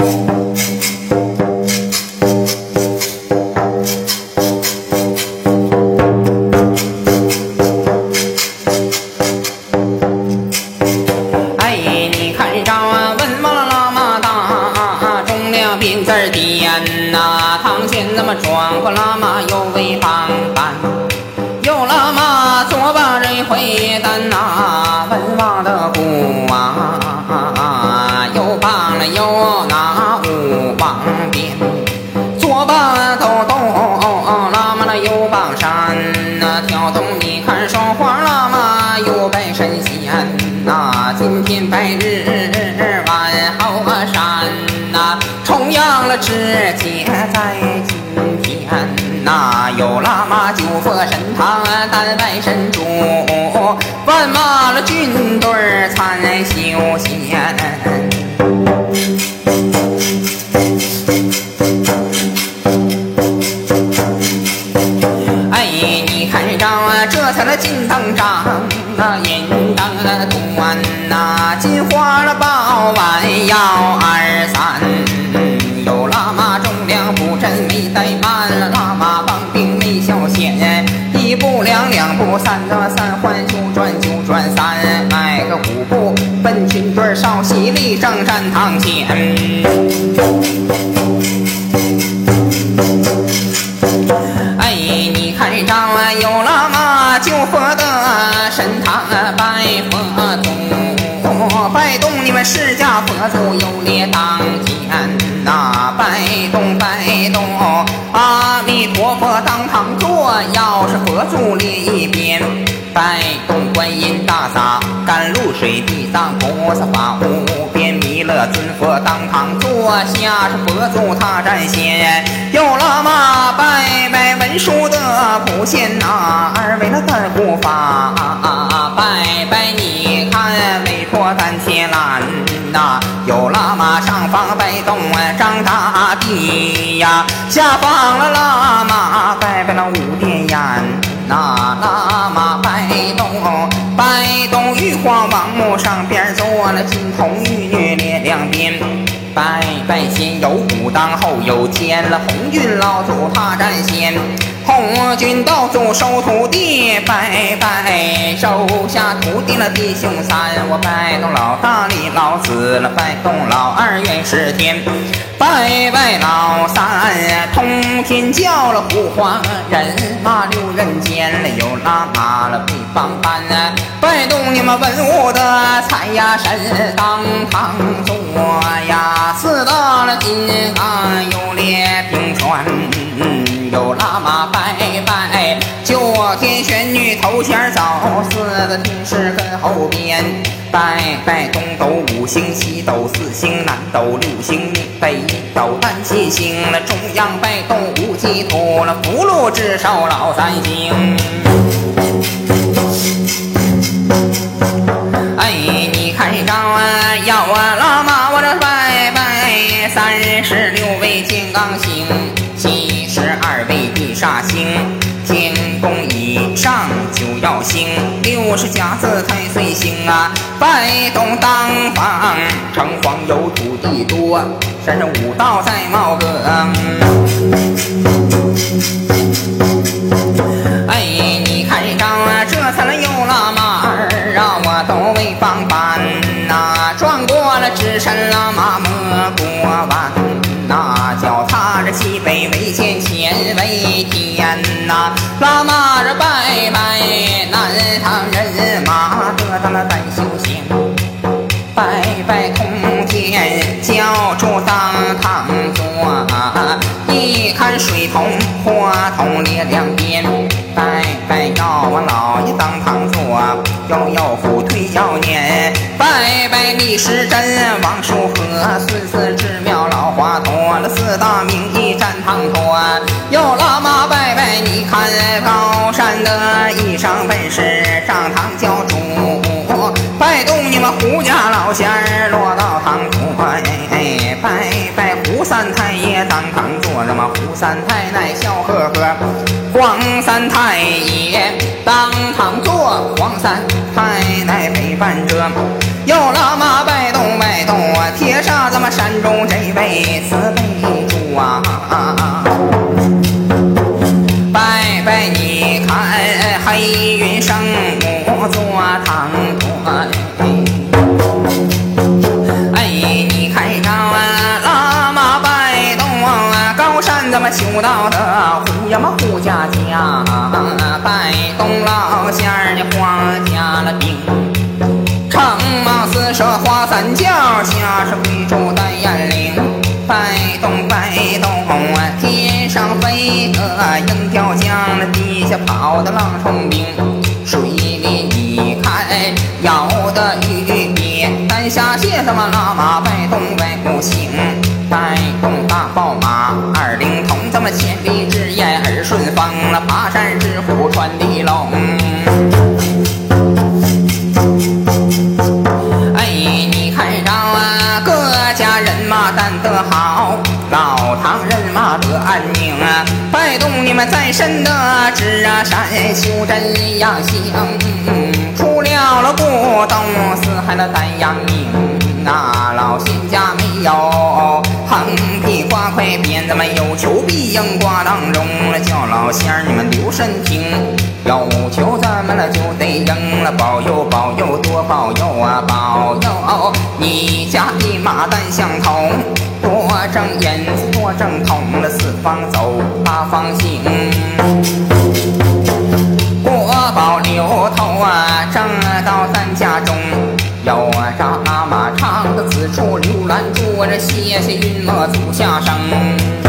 哎，你看这啊，文王的喇嘛大，中了兵字儿点呐，唐僧那么转过喇嘛又为方，又喇嘛做把人回单呐，文王的古啊。你看双花喇嘛又拜神仙呐，今天拜日晚好山呐，重阳了直接在。今天呐有喇嘛九佛神堂，丹拜神主，怠慢，拉马帮兵没消闲；一。步两两步三的三环九转九转三，迈个五步奔军队稍息立正站堂前。哎，你看这有喇嘛救佛的神堂拜佛祖，拜动你们释迦佛祖有列当前那，拜动拜动阿弥陀佛当堂坐，要是佛祖另一边，拜动观音大洒甘露水，地藏菩萨法无边弥勒尊佛当堂坐下，是佛祖他占先，有喇嘛拜拜文殊的普贤呐，地呀，下方了喇嘛拜拜了五殿阎，那喇嘛拜动拜动玉皇王母上边坐了金童玉女列两边，拜拜。先有武当后有天了红军老祖他占先。红军道祖收徒弟，拜拜。收下徒弟了弟兄三，我拜。动老大李老子了，拜。动老二元始天，拜拜。老三通天教了护花人马六人间了有喇嘛了北方班，拜。动你们文武的财呀神当堂坐有喇嘛拜拜，就我天玄女头前走，四个天师跟后边拜拜。东斗五星，西斗四星，南斗六星，北斗单七星那。中央拜斗无极土那，福禄至寿老三星。上九要星，六十甲子太岁星啊，拜东当房，城隍有土地多，山上五道在冒更。哎，你开张，北为前。天为天呐，喇嘛这拜拜，南唐人马得到了在修行，拜拜通天教主当堂坐，一看水桶花桶列两边，拜拜药王老爷当堂坐，摇摇虎腿摇念，拜拜李时珍王叔和孙四智站堂坐。有喇嘛拜拜，你看高山的一上本是上堂教主，拜动你们胡家老仙儿落到堂坐，哎哎，拜拜胡三太爷当堂坐，那么胡三太奶笑呵呵，黄三太爷当堂坐，黄三太奶陪伴着，有喇嘛拜动拜动，铁砂怎么？么山中这位慈悲主啊！白云圣母坐堂多哎，你看着啊，喇嘛摆动啊，高山怎么修道的胡呀嘛胡家家，摆动老乡。天上飞的鹰雕将，那地下跑的狼虫兵。水里你看摇的鱼鳖，山下写什么喇嘛摆动外不行，带动大宝马二灵通，咱们千里之眼耳顺风那，爬山之虎穿地龙。担得好，老们在身的智啊山修真阳行，出了了不动四海的丹阳明啊！老仙家没有横批挂块鞭，咱们有求必应挂当中了，叫老仙儿你们留神听，有求咱们了就得应了，保佑保佑多保佑啊！保佑你家的马蛋相同。多正眼，我正通了四方走，八方行。国宝流头啊，正到咱家中。有扎马长的此处，留兰珠这谢谢云魔祖下生。